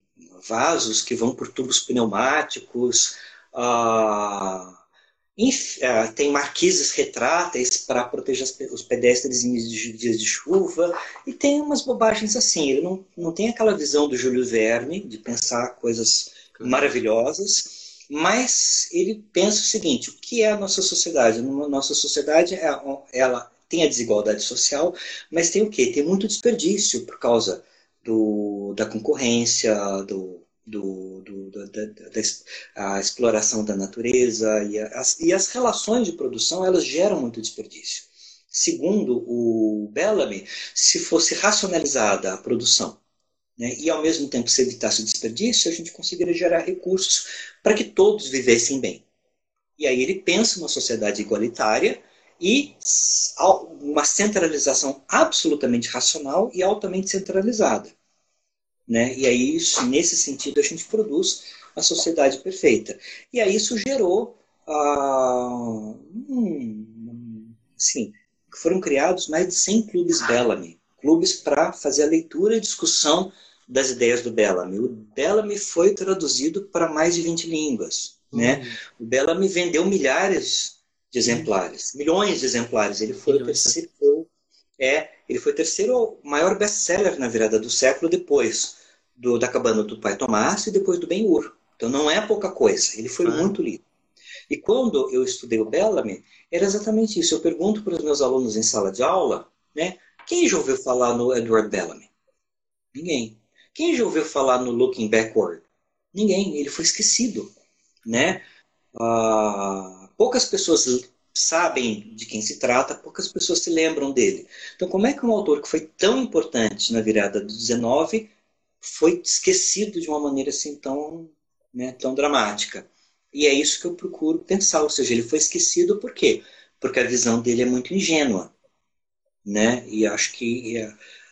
vasos que vão por tubos pneumáticos. Uh, uh, tem marquises retráteis para proteger os pedestres em dias de chuva. E tem umas bobagens assim. Ele não, não tem aquela visão do Júlio Verne de pensar coisas maravilhosas. Mas ele pensa o seguinte: o que é a nossa sociedade? A nossa sociedade é, ela tem a desigualdade social, mas tem o quê? Tem muito desperdício por causa do, da concorrência, do, do, do da, da, da, exploração da natureza e as, e as relações de produção elas geram muito desperdício. Segundo o Bellamy, se fosse racionalizada a produção né, e ao mesmo tempo se evitasse o desperdício, a gente conseguiria gerar recursos para que todos vivessem bem. E aí ele pensa uma sociedade igualitária e uma centralização absolutamente racional e altamente centralizada. Né? E aí, isso, nesse sentido, a gente produz a sociedade perfeita. E aí isso gerou, ah, hum, assim, foram criados mais de 100 clubes Bellamy, clubes para fazer a leitura e discussão das ideias do Bellamy. O Bellamy foi traduzido para mais de 20 línguas. Né? Uhum. O Bellamy vendeu milhares de exemplares, milhões de exemplares. Ele foi milhões. o terceiro, é, ele foi o terceiro maior best-seller na virada do século depois do, da cabana do pai Tomás e depois do Ben-Hur. Então não é pouca coisa. Ele foi ah. muito lido. E quando eu estudei o Bellamy, era exatamente isso. Eu pergunto para os meus alunos em sala de aula, né? Quem já ouviu falar no Edward Bellamy? Ninguém. Quem já ouviu falar no Looking Backward? Ninguém. Ele foi esquecido, né? Ah, poucas pessoas sabem de quem se trata, poucas pessoas se lembram dele. Então, como é que um autor que foi tão importante na virada do 19 foi esquecido de uma maneira assim tão, né, tão dramática? E é isso que eu procuro pensar, ou seja, ele foi esquecido por quê? Porque a visão dele é muito ingênua, né? E acho que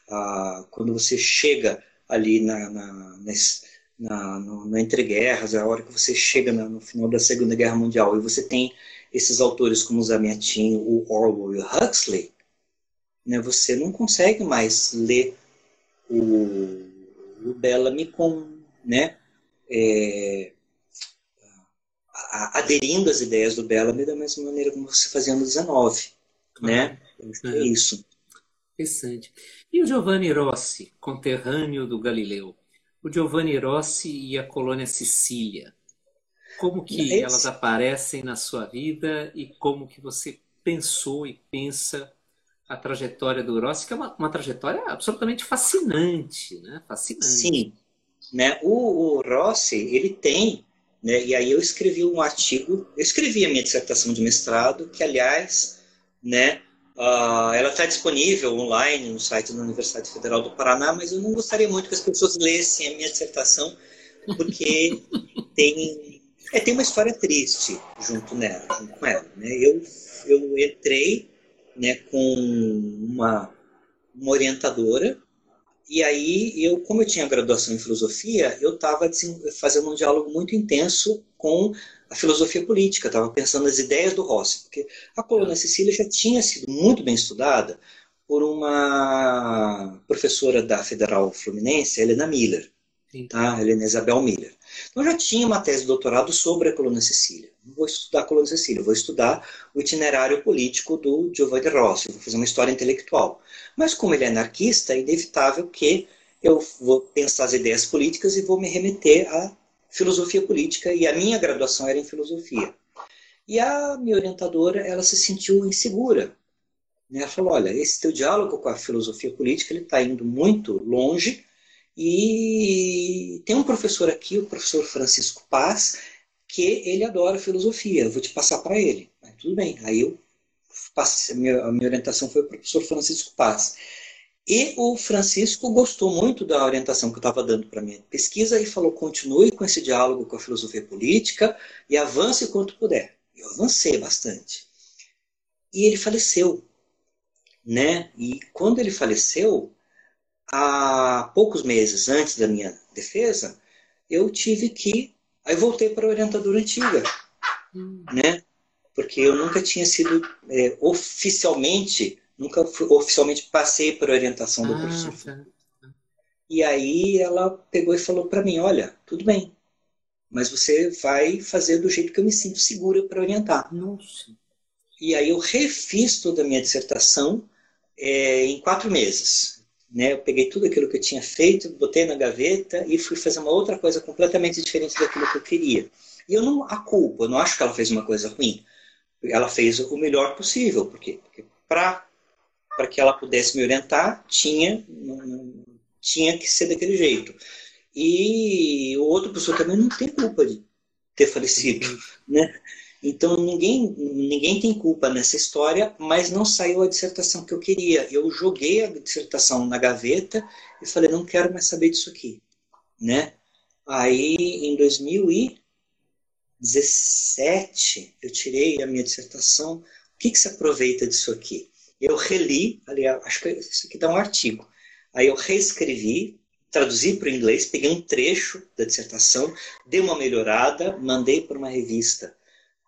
a, a, quando você chega ali na, na, na na, no, no Entre Guerras, a hora que você chega no, no final da Segunda Guerra Mundial e você tem esses autores como o Zamiatin, o Orwell e o Huxley, né, você não consegue mais ler o, o Bellamy com, né, é, aderindo às ideias do Bellamy da mesma maneira como você fazia no 19, né? É isso. Interessante. E o Giovanni Rossi, conterrâneo do Galileu? O Giovanni Rossi e a colônia Sicília. Como que é elas aparecem na sua vida e como que você pensou e pensa a trajetória do Rossi, que é uma, uma trajetória absolutamente fascinante, né? Fascinante. Sim. Né? O, o Rossi, ele tem, né? e aí eu escrevi um artigo, eu escrevi a minha dissertação de mestrado, que aliás, né, Uh, ela está disponível online no site da Universidade Federal do Paraná, mas eu não gostaria muito que as pessoas lessem a minha dissertação, porque tem, é, tem uma história triste junto nela, junto com ela. Né? Eu, eu entrei né, com uma, uma orientadora, e aí eu, como eu tinha graduação em filosofia, eu estava fazendo um diálogo muito intenso com a filosofia política, estava pensando nas ideias do Rossi, porque a colônia Sicília já tinha sido muito bem estudada por uma professora da Federal Fluminense, Helena Miller, tá? Helena Isabel Miller. Então já tinha uma tese de doutorado sobre a colônia Sicília. Não vou estudar a colônia Sicília, vou estudar o itinerário político do Giovanni Rossi, vou fazer uma história intelectual. Mas como ele é anarquista, é inevitável que eu vou pensar as ideias políticas e vou me remeter a filosofia política e a minha graduação era em filosofia. E a minha orientadora, ela se sentiu insegura, Ela falou, olha, esse teu diálogo com a filosofia política ele está indo muito longe e tem um professor aqui, o professor Francisco Paz, que ele adora filosofia. Eu vou te passar para ele. Mas tudo bem. Aí eu passei, a minha orientação foi o professor Francisco Paz. E o Francisco gostou muito da orientação que eu estava dando para minha pesquisa e falou: continue com esse diálogo com a filosofia política e avance quanto puder. Eu avancei bastante. E ele faleceu né? E quando ele faleceu, há poucos meses antes da minha defesa, eu tive que aí voltei para a orientadora antiga, hum. né? Porque eu nunca tinha sido é, oficialmente, nunca oficialmente passei por orientação do ah, professor. Tá. E aí ela pegou e falou para mim, olha, tudo bem, mas você vai fazer do jeito que eu me sinto segura para orientar. Nossa. E aí eu refiz toda a minha dissertação é, em quatro meses. Né? Eu peguei tudo aquilo que eu tinha feito, botei na gaveta e fui fazer uma outra coisa completamente diferente daquilo que eu queria. E eu não a culpo, eu não acho que ela fez uma coisa ruim. Ela fez o melhor possível, porque para para que ela pudesse me orientar, tinha tinha que ser daquele jeito. E o outro professor também não tem culpa de ter falecido, né? Então ninguém, ninguém tem culpa nessa história, mas não saiu a dissertação que eu queria. Eu joguei a dissertação na gaveta e falei, não quero mais saber disso aqui. Né? Aí em 2017 eu tirei a minha dissertação. O que, que se aproveita disso aqui? Eu reli, aliás, acho que isso aqui dá um artigo. Aí eu reescrevi, traduzi para o inglês, peguei um trecho da dissertação, dei uma melhorada, mandei para uma revista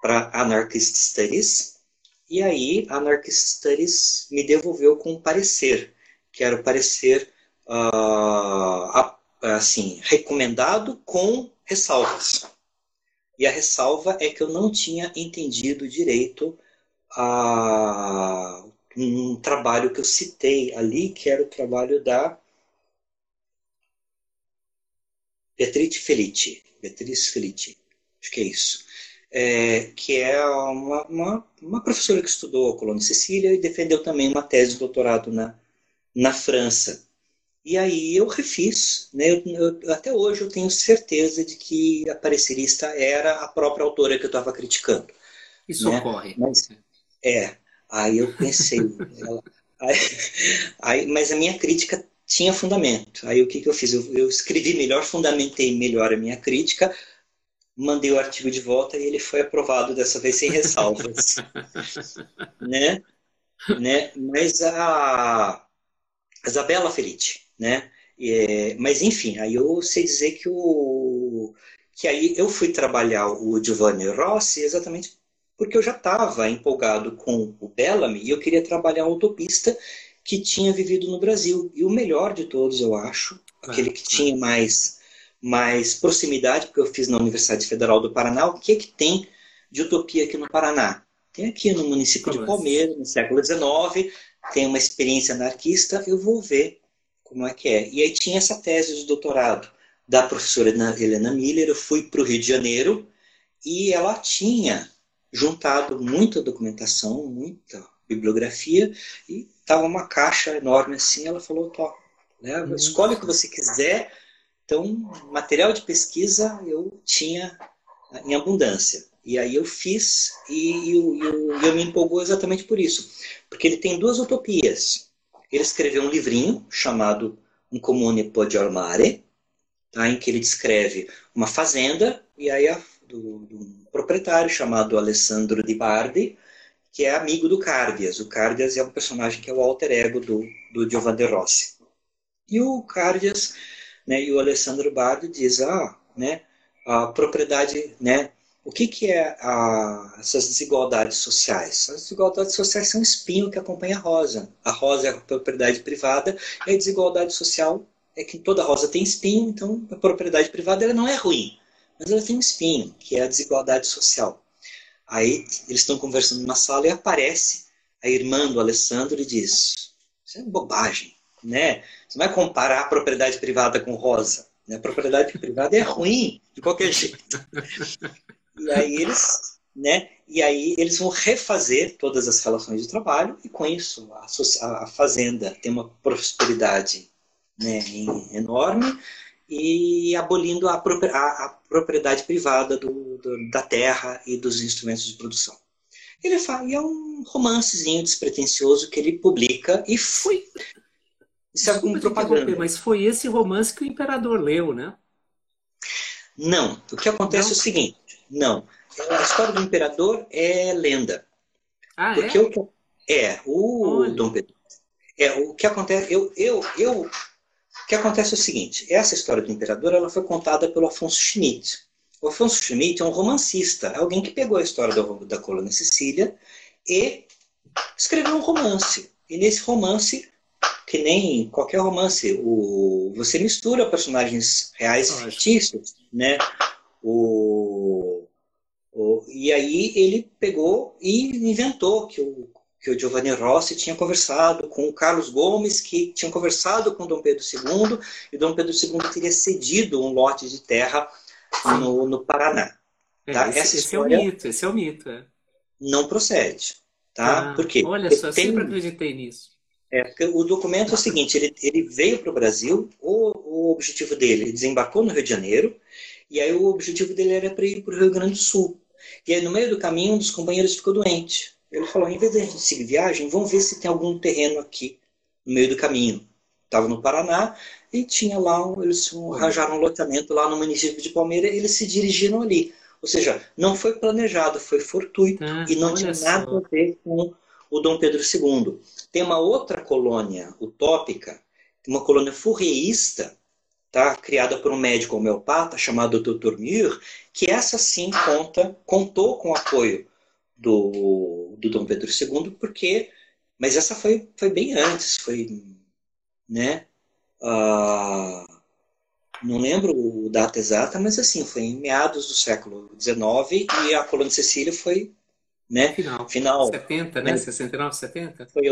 para Anarchist Studies, e aí Anarchist Studies me devolveu com um parecer, que era o parecer uh, assim, recomendado com ressalvas. E a ressalva é que eu não tinha entendido direito uh, um trabalho que eu citei ali, que era o trabalho da Beatriz Felice. Beatriz Felice. Acho que é isso é, que é uma, uma, uma, professora que estudou a Colônia Sicília e defendeu também uma tese de doutorado na, na França. E aí eu refiz, né? Eu, eu, até hoje eu tenho certeza de que a parecerista era a própria autora que eu estava criticando. Isso né? ocorre. Mas, é, aí eu pensei, ela, aí, aí, mas a minha crítica tinha fundamento. Aí o que, que eu fiz? Eu, eu escrevi melhor, fundamentei melhor a minha crítica, mandei o artigo de volta e ele foi aprovado dessa vez sem ressalvas, né? né? Mas a Isabela Felice, né? É, mas enfim, aí eu sei dizer que o que aí eu fui trabalhar o Giovanni Rossi exatamente porque eu já estava empolgado com o Bellamy e eu queria trabalhar um utopista que tinha vivido no Brasil e o melhor de todos eu acho, aquele que tinha mais mais proximidade, porque eu fiz na Universidade Federal do Paraná, o que, é que tem de utopia aqui no Paraná? Tem aqui no município de Palmeiras, no século XIX, tem uma experiência anarquista, eu vou ver como é que é. E aí tinha essa tese de doutorado da professora Helena Miller, eu fui para o Rio de Janeiro e ela tinha juntado muita documentação, muita bibliografia, e estava uma caixa enorme assim, ela falou, Tó, leva, escolhe o que você quiser, então, material de pesquisa eu tinha em abundância. E aí eu fiz e, eu, eu, eu me empolgou exatamente por isso. Porque ele tem duas utopias. Ele escreveu um livrinho chamado Um Comune Pode Armare, tá, em que ele descreve uma fazenda e aí a, do, do proprietário chamado Alessandro Di Bardi, que é amigo do Cardias. O Cardias é um personagem que é o alter ego do, do Giovanni de Rossi. E o Cardias né? E o Alessandro Bardo diz, ah, né, a propriedade, né, o que, que é a, essas desigualdades sociais? As desigualdades sociais são um espinho que acompanha a rosa. A rosa é a propriedade privada e a desigualdade social é que toda rosa tem espinho, então a propriedade privada ela não é ruim, mas ela tem um espinho, que é a desigualdade social. Aí eles estão conversando numa sala e aparece a irmã do Alessandro e diz: Isso é bobagem né? Você não vai comparar a propriedade privada com rosa. Né? A propriedade privada é ruim, de qualquer jeito. E aí eles né? E aí eles vão refazer todas as relações de trabalho e com isso a, a fazenda tem uma prosperidade né, enorme e abolindo a, a, a propriedade privada do, do, da terra e dos instrumentos de produção. Ele fala, e é um romancezinho despretensioso que ele publica e foi. Isso é como propaganda. Mas foi esse romance que o imperador leu, né? Não. O que acontece não? é o seguinte: não. A história do imperador é lenda. Ah, porque é? O, é, o Olha. Dom Pedro. É, o que acontece. Eu, eu, eu, que acontece é o seguinte: essa história do imperador ela foi contada pelo Afonso Schmidt. O Afonso Schmidt é um romancista, é alguém que pegou a história da, da colônia Sicília e escreveu um romance. E nesse romance, que nem qualquer romance, o, você mistura personagens reais e fictícios, né? O, o, e aí ele pegou e inventou que o, que o Giovanni Rossi tinha conversado com o Carlos Gomes, que tinha conversado com Dom Pedro II, e Dom Pedro II teria cedido um lote de terra no, no Paraná. É, tá? esse, Essa história esse é o mito, esse é o mito. É. Não procede. Tá? Ah, Por quê? Olha só, eu tem... sempre acreditei nisso. É, porque o documento é o seguinte, ele, ele veio para o Brasil, o, o objetivo dele, ele desembarcou no Rio de Janeiro, e aí o objetivo dele era para ir para o Rio Grande do Sul. E aí no meio do caminho, um dos companheiros ficou doente. Ele falou, em vez de a gente seguir viagem, vamos ver se tem algum terreno aqui no meio do caminho. Estava no Paraná e tinha lá, eles arranjaram um loteamento lá no município de Palmeira e eles se dirigiram ali. Ou seja, não foi planejado, foi fortuito ah, e não tinha nada a ver com o Dom Pedro II. Tem uma outra colônia utópica, uma colônia furrieista, tá? criada por um médico homeopata chamado Dr. Muir, que essa sim conta, contou com o apoio do, do Dom Pedro II, porque. Mas essa foi, foi bem antes, foi. Né? Uh, não lembro o data exata, mas assim, foi em meados do século XIX e a colônia de Sicília foi né? Final. Final. 70, né? né? 69, 70? Foi,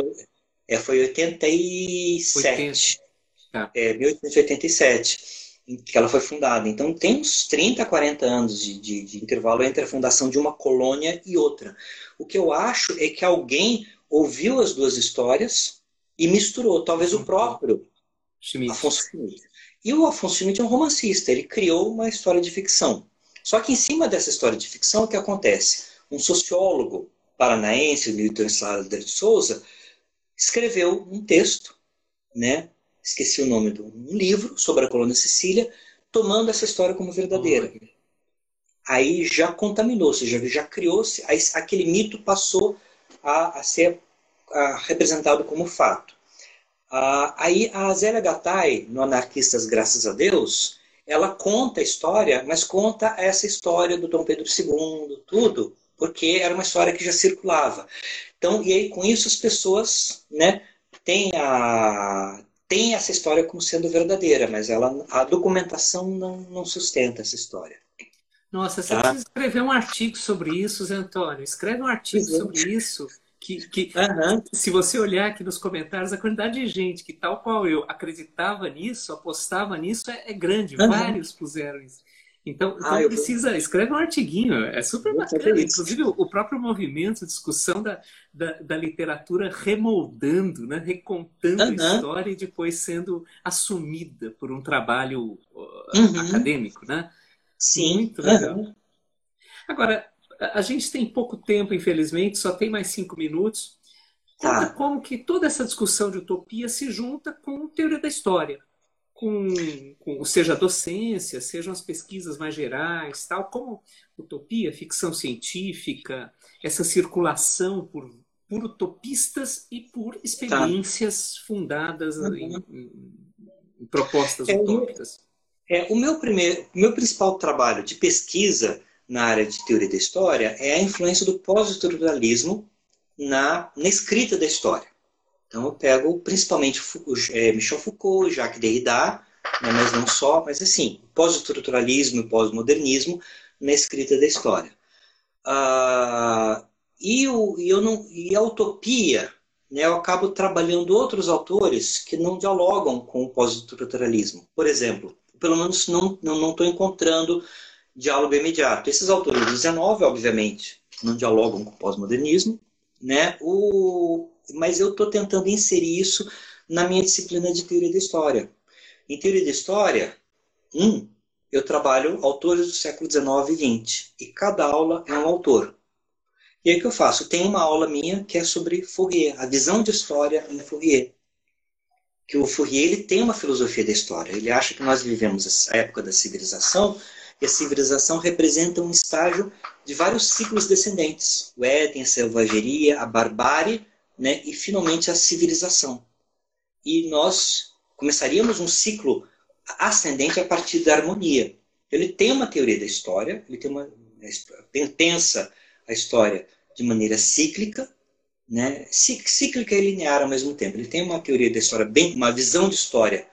é, foi 87. 80. Tá. É, 1887 que ela foi fundada. Então tem uns 30, 40 anos de, de, de, intervalo entre a fundação de uma colônia e outra. O que eu acho é que alguém ouviu as duas histórias e misturou, talvez o próprio Schmidt. Afonso Schmidt. E o Afonso Schmidt é um romancista, ele criou uma história de ficção. Só que em cima dessa história de ficção, o que acontece? um sociólogo paranaense, Milton Sala de Souza, escreveu um texto, né? Esqueci o nome de um livro sobre a colônia Sicília, tomando essa história como verdadeira. Aí já contaminou, se já, já criou-se, aquele mito passou a, a ser a, representado como fato. Aí a Zélia Gattai, no Anarquistas Graças a Deus, ela conta a história, mas conta essa história do Dom Pedro II, tudo, porque era uma história que já circulava. Então, e aí com isso as pessoas, né, têm a tem essa história como sendo verdadeira, mas ela a documentação não, não sustenta essa história. Nossa, você tá? precisa escrever um artigo sobre isso, Zé Antônio. Escreve um artigo Sim. sobre isso. Que, que uhum. se você olhar aqui nos comentários, a quantidade de gente que, tal qual eu, acreditava nisso, apostava nisso, é, é grande. Uhum. Vários puseram isso. Então, então ah, precisa, escreve um artiguinho, é super bacana. Inclusive, o próprio movimento, a discussão da, da, da, literatura remoldando, né? recontando uhum. a história e depois sendo assumida por um trabalho uhum. acadêmico, né? Sim. Muito legal. Uhum. Agora, a gente tem pouco tempo, infelizmente, só tem mais cinco minutos. Tá. Como que toda essa discussão de utopia se junta com teoria da história? Com, com, seja a docência, sejam as pesquisas mais gerais, tal, como utopia, ficção científica, essa circulação por, por utopistas e por experiências tá. fundadas uhum. em, em, propostas é, utópicas. É, o meu primeiro, meu principal trabalho de pesquisa na área de teoria da história é a influência do pós-estruturalismo na, na escrita da história. Então eu pego principalmente é, Michel Foucault, Jacques Derrida, né, mas não só, mas assim, pós-estruturalismo e pós-modernismo na escrita da história. Ah, e, o, e, eu não, e a utopia, né, eu acabo trabalhando outros autores que não dialogam com o pós-estruturalismo. Por exemplo, pelo menos não estou não, não encontrando diálogo imediato. Esses autores do 19, obviamente, não dialogam com o pós-modernismo, né? O, mas eu estou tentando inserir isso na minha disciplina de teoria da história. Em teoria da história, um, eu trabalho autores do século XIX e XX, e cada aula é um autor. E aí o que eu faço? Tem uma aula minha que é sobre Fourier, a visão de história em Fourier. Que o Fourier ele tem uma filosofia da história. Ele acha que nós vivemos essa época da civilização e a civilização representa um estágio de vários ciclos descendentes. O Éden, a selvageria, a barbárie né, e finalmente a civilização. E nós começaríamos um ciclo ascendente a partir da harmonia. Ele tem uma teoria da história, ele tem uma pensa a história de maneira cíclica, né? cíclica e linear ao mesmo tempo. Ele tem uma teoria da história bem, uma visão de história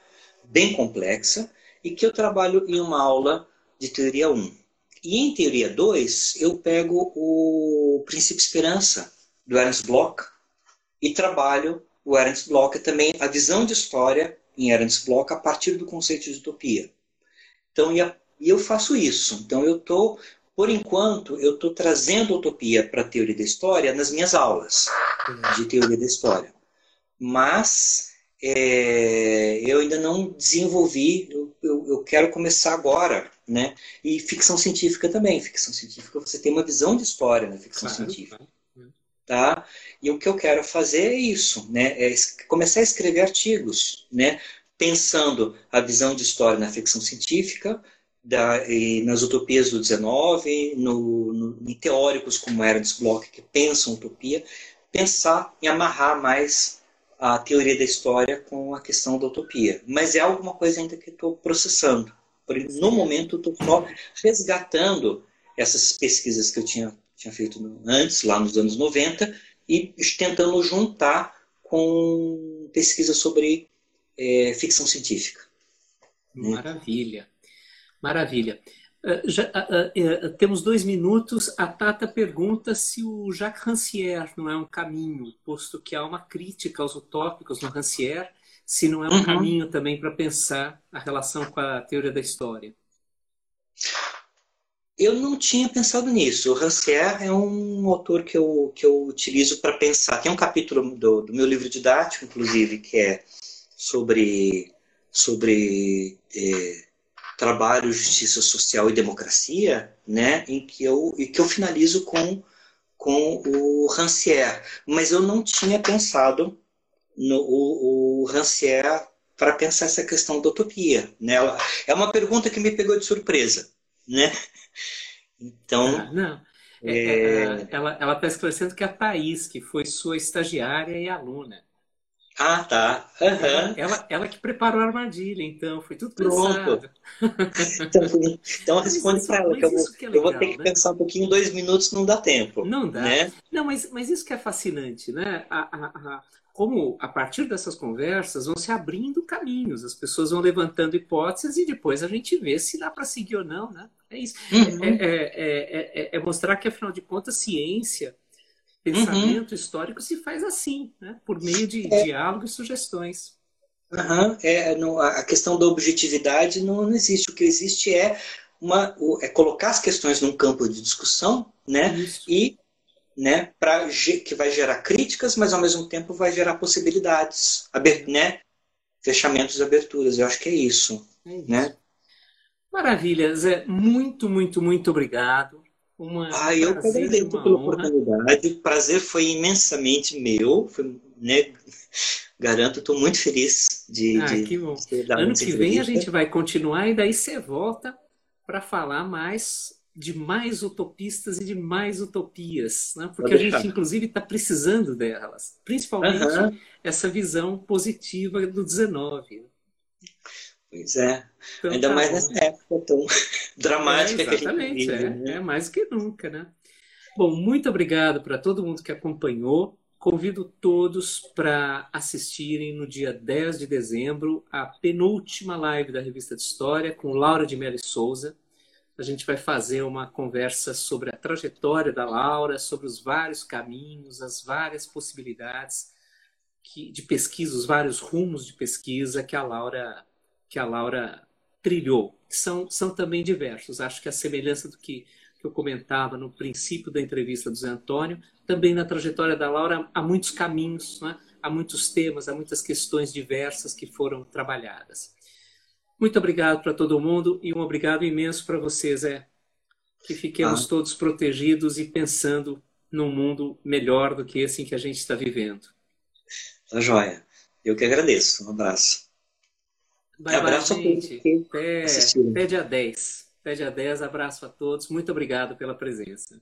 bem complexa e que eu trabalho em uma aula de teoria 1. E em teoria 2, eu pego o princípio esperança do Ernst Bloch e trabalho o Ernst Bloch também a visão de história em Ernst Bloch a partir do conceito de utopia. Então, e eu faço isso. Então, eu estou por enquanto, eu estou trazendo utopia para a teoria da história nas minhas aulas de teoria da história. Mas é, eu ainda não desenvolvi, eu, eu, eu, quero começar agora. Né? E ficção científica também. Ficção científica, você tem uma visão de história na ficção claro, científica. Claro. Tá? E o que eu quero fazer é isso, né? é começar a escrever artigos, né? pensando a visão de história na ficção científica, da, nas utopias do 19, no, no, em teóricos como Ernst Bloch, que pensam utopia, pensar e amarrar mais a teoria da história com a questão da utopia. Mas é alguma coisa ainda que estou processando. No momento, estou resgatando essas pesquisas que eu tinha, tinha feito antes, lá nos anos 90, e tentando juntar com pesquisa sobre é, ficção científica. Maravilha. Maravilha. Uh, já, uh, uh, temos dois minutos. A Tata pergunta se o Jacques Rancière não é um caminho, posto que há uma crítica aos utópicos no Rancière, se não é um uhum. caminho também para pensar a relação com a teoria da história. Eu não tinha pensado nisso. O Rancière é um autor que eu, que eu utilizo para pensar. Tem um capítulo do, do meu livro didático, inclusive, que é sobre, sobre eh, trabalho, justiça social e democracia, né, em que eu, e que eu finalizo com, com o Rancière. Mas eu não tinha pensado no o, o Rancière para pensar essa questão da utopia. Né? É uma pergunta que me pegou de surpresa. Né? Então. Ah, não. É, é... é ela está esclarecendo que a Thaís, que foi sua estagiária e aluna, ah, tá. Uhum. Ela, ela que preparou a armadilha, então, foi tudo pensado. então, então responde para ela, que eu, vou, que é legal, eu vou ter que né? pensar um pouquinho, dois minutos não dá tempo. Não dá. Né? Não, mas, mas isso que é fascinante, né? A, a, a, como a partir dessas conversas vão se abrindo caminhos, as pessoas vão levantando hipóteses e depois a gente vê se dá para seguir ou não, né? É isso. Uhum. É, é, é, é, mostrar que, afinal de contas, ciência pensamento uhum. histórico se faz assim, né? por meio de é. diálogo e sugestões. Uhum. É, a questão da objetividade não, não, existe. O que existe é, uma, é colocar as questões num campo de discussão né? e né, pra, que vai gerar críticas, mas ao mesmo tempo vai gerar possibilidades, aber, né? fechamentos e aberturas. Eu acho que é isso. É isso. Né? Maravilha, Zé. Muito, muito, muito obrigado. Uma ah, eu que agradeço pela honra. oportunidade. O prazer foi imensamente meu. Foi, né, garanto, estou muito feliz de. Ah, de que bom. Ano que vem a gente vai continuar e daí você volta para falar mais de mais utopistas e de mais utopias, né? porque a gente, inclusive, está precisando delas, principalmente essa visão positiva do 19. Pois é. Então, Ainda tá mais bom. nessa época tão dramática é, que a gente vive. É, né? é mais que nunca, né? Bom, muito obrigado para todo mundo que acompanhou. Convido todos para assistirem no dia 10 de dezembro a penúltima live da Revista de História com Laura de Mello Souza. A gente vai fazer uma conversa sobre a trajetória da Laura, sobre os vários caminhos, as várias possibilidades que, de pesquisa, os vários rumos de pesquisa que a Laura que a Laura trilhou, são, são também diversos. Acho que a semelhança do que, que eu comentava no princípio da entrevista do Zé Antônio, também na trajetória da Laura há muitos caminhos, né? há muitos temas, há muitas questões diversas que foram trabalhadas. Muito obrigado para todo mundo e um obrigado imenso para você, Zé. Que fiquemos ah. todos protegidos e pensando num mundo melhor do que esse em que a gente está vivendo. Tá joia. Eu que agradeço. Um abraço. Bye, abraço bye, gente. Até, até dia 10. Até dia 10. Abraço a todos. Muito obrigado pela presença.